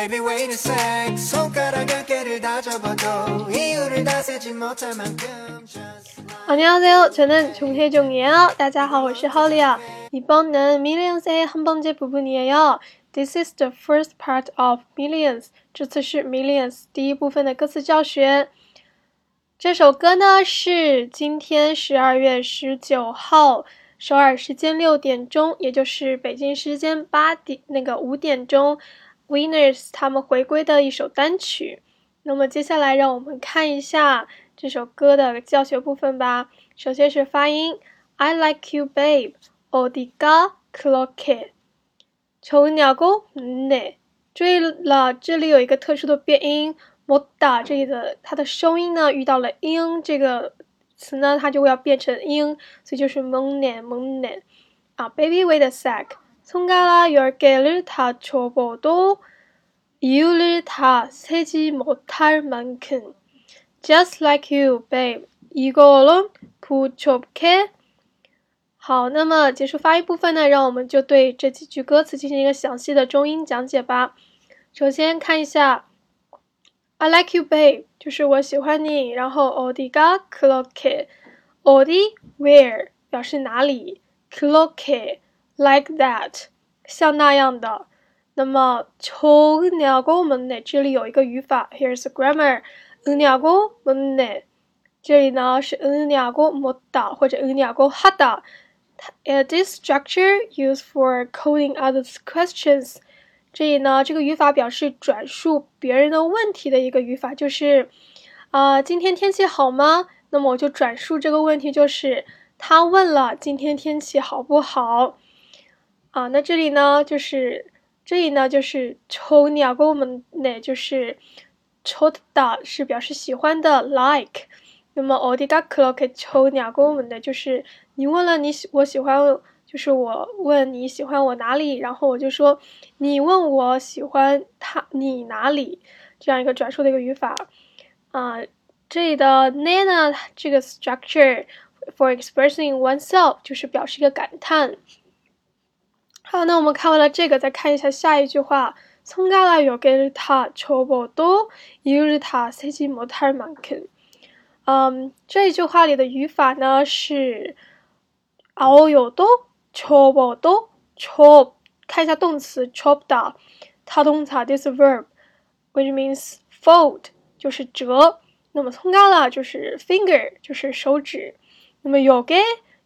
Baby wait a sec 손가락 한 개를 다 접어도 이유를 다 세지 못할 만큼 just 안녕하세요. 저는 종혜종이에요. 大家好，我是 Holly。 이번은 Millions의 한 번째 부분이에요. This is the first part of Millions. 这次是 Millions 第一部分的歌词教学。这首歌呢是今天十二月十九号首尔时间六点钟，也就是北京时间八点那个五点钟 ，Winners 他们回归的一首单曲。那么接下来让我们看一下这首歌的教学部分吧。首先是发音，I like you, babe. 어디가그렇게좋냐고묻네注意了，这里有一个特殊的变音。我打这里的它的收音呢，遇到了音这个词呢，它就会要变成音，所以就是蒙네蒙네啊，Baby wait a sec， 손가락열개를다접어도이유를다세지못할만큼，Just like you, babe, 이거는부족해。好，那么结束发音部分呢，让我们就对这几句歌词进行一个详细的中英讲解吧。首先看一下。I like you, babe，就是我喜欢你。然后，odiga clock，odi where 表示哪里，clock like that 像那样的。那么，从鸟过门内这里有一个语法，Here's the grammar。嗯鸟过门内，这里呢是嗯鸟过莫达或者嗯鸟过哈达。呃，this structure used for coding others' questions。这里呢，这个语法表示转述别人的问题的一个语法，就是，啊，今天天气好吗？那么我就转述这个问题，就是他问了今天天气好不好？啊，那这里呢，就是这里呢，就是抽你要跟我们那就是抽的是表示喜欢的，like。那么어디가그렇게초냐고我们的就是你问了你喜我喜欢。就是我问你喜欢我哪里，然后我就说你问我喜欢他你哪里，这样一个转述的一个语法啊。这里的 nana 这个 structure for expressing oneself 就是表示一个感叹。 好，那我们看完了这个，再看一下下一句话。从가라여기를다접어도이유를다세지못할만큼嗯，这一句话里的语法呢是아오요도 chop 哦都 chop，看一下动词 chop 的，它动词 this verb，which means fold，就是折。那么葱嘎了就是 finger，就是手指。那么有给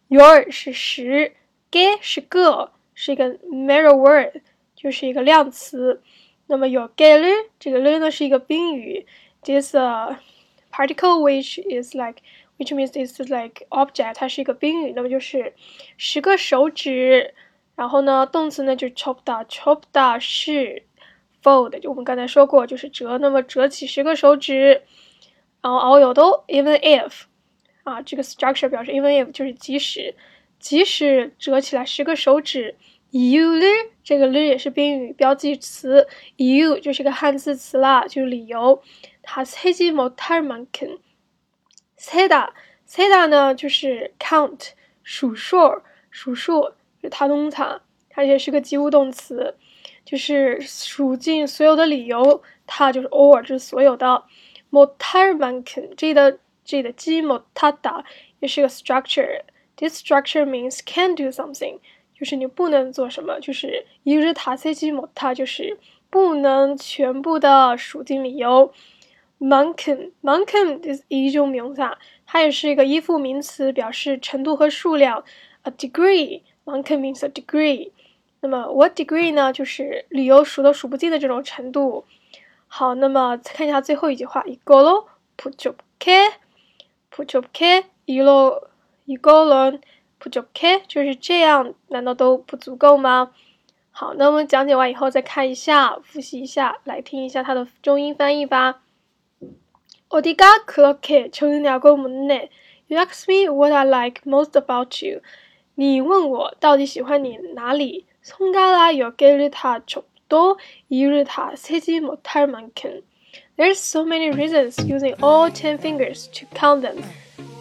your 是十，给是个， 是一个 mirror word，就是一个量词。那么有给了，这个了呢是一个宾语，this particle which is like。which means it's like object，它是一个宾语，那么就是十个手指。然后呢，动词呢就 chop da，chop da 是 fold，就我们刚才说过，就是折。那么折起十个手指。然后 all 有都 even if 啊，这个 structure 表示 even if 就是即使，即使折起来十个手指。you 这个 l 也是宾语标记词，you 就是个汉字词啦，就是理由。它세지못할만큼 Seda Seda 呢，就是 count 数数数数，是它动词，它也是个及物动词，就是数尽所有的理由，它就是 all 这是所有的。Motarmanken 这里的这里的基 motada 也是个 structure。 This structure means can do something，就是你不能做什么，就是一日塔 C 基 mota 就是不能全部的数尽理由。Mountain，mountain 是一种名词，它也是一个依附名词，表示程度和数量。A degree，mountain means a degree。那么 what degree 呢？就是理由数都数不尽的这种程度。好，那么看一下最后一句话，이걸로부족해부족해이로 이걸로부족 해， 就是这样，难道都不足够吗？好，那我们讲解完以后再看一下，复习一下，来听一下它的中英翻译吧。 어디가 그렇게 좋으냐고 묻네. You ask me what I like most about you. 你问我到底喜欢你哪里? 손가락 몇 개를 다 접도 이유를 다 세지 못할 만큼. There's so many reasons using all ten fingers to count them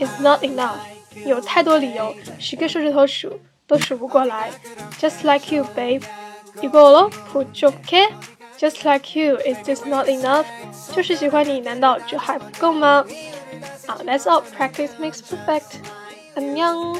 is not enough. 有太多理由，十个手指头数都数不过来。Just like you, babe，不够了，不足够。Just like you，Is this not enough？就是喜欢你，难道这还不够吗？啊，That's all，Practice makes perfect。怎么样？